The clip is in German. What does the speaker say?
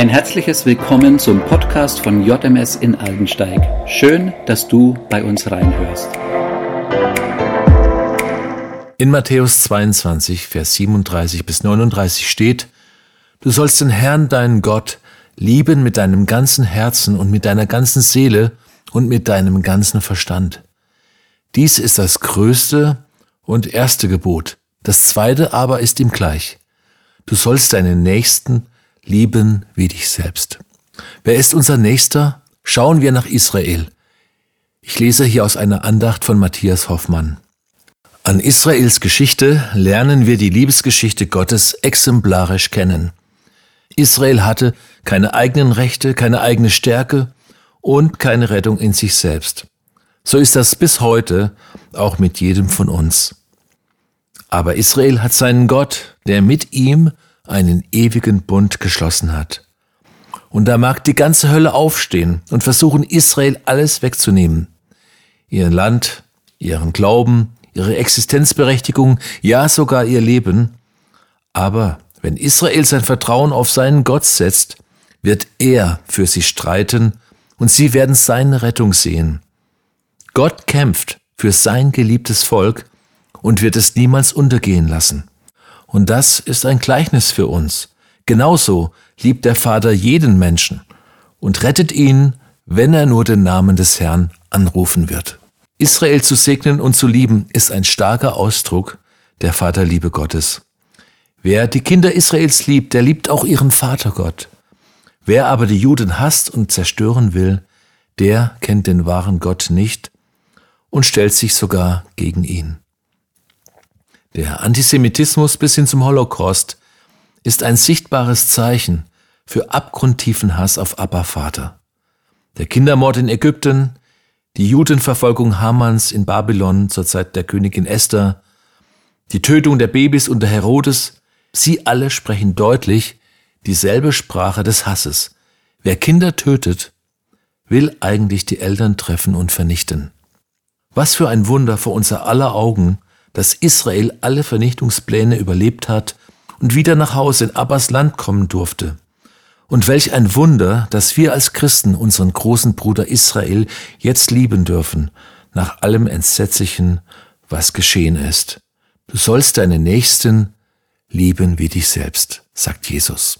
Ein herzliches Willkommen zum Podcast von JMS in Aldensteig. Schön, dass du bei uns reinhörst. In Matthäus 22, Vers 37 bis 39 steht, Du sollst den Herrn, deinen Gott, lieben mit deinem ganzen Herzen und mit deiner ganzen Seele und mit deinem ganzen Verstand. Dies ist das größte und erste Gebot. Das zweite aber ist ihm gleich. Du sollst deinen Nächsten lieben wie dich selbst. Wer ist unser Nächster? Schauen wir nach Israel. Ich lese hier aus einer Andacht von Matthias Hoffmann. An Israels Geschichte lernen wir die Liebesgeschichte Gottes exemplarisch kennen. Israel hatte keine eigenen Rechte, keine eigene Stärke und keine Rettung in sich selbst. So ist das bis heute auch mit jedem von uns. Aber Israel hat seinen Gott, der mit ihm einen ewigen Bund geschlossen hat. Und da mag die ganze Hölle aufstehen und versuchen, Israel alles wegzunehmen. Ihr Land, ihren Glauben, ihre Existenzberechtigung, ja sogar ihr Leben. Aber wenn Israel sein Vertrauen auf seinen Gott setzt, wird er für sie streiten und sie werden seine Rettung sehen. Gott kämpft für sein geliebtes Volk und wird es niemals untergehen lassen. Und das ist ein Gleichnis für uns. Genauso liebt der Vater jeden Menschen und rettet ihn, wenn er nur den Namen des Herrn anrufen wird. Israel zu segnen und zu lieben ist ein starker Ausdruck der Vaterliebe Gottes. Wer die Kinder Israels liebt, der liebt auch ihren Vater Gott. Wer aber die Juden hasst und zerstören will, der kennt den wahren Gott nicht und stellt sich sogar gegen ihn. Der Antisemitismus bis hin zum Holocaust ist ein sichtbares Zeichen für abgrundtiefen Hass auf Abba Vater. Der Kindermord in Ägypten, die Judenverfolgung Hamans in Babylon zur Zeit der Königin Esther, die Tötung der Babys unter Herodes, sie alle sprechen deutlich dieselbe Sprache des Hasses. Wer Kinder tötet, will eigentlich die Eltern treffen und vernichten. Was für ein Wunder vor unser aller Augen, dass Israel alle Vernichtungspläne überlebt hat und wieder nach Hause in Abbas Land kommen durfte. Und welch ein Wunder, dass wir als Christen unseren großen Bruder Israel jetzt lieben dürfen, nach allem Entsetzlichen, was geschehen ist. Du sollst deine Nächsten lieben wie dich selbst, sagt Jesus.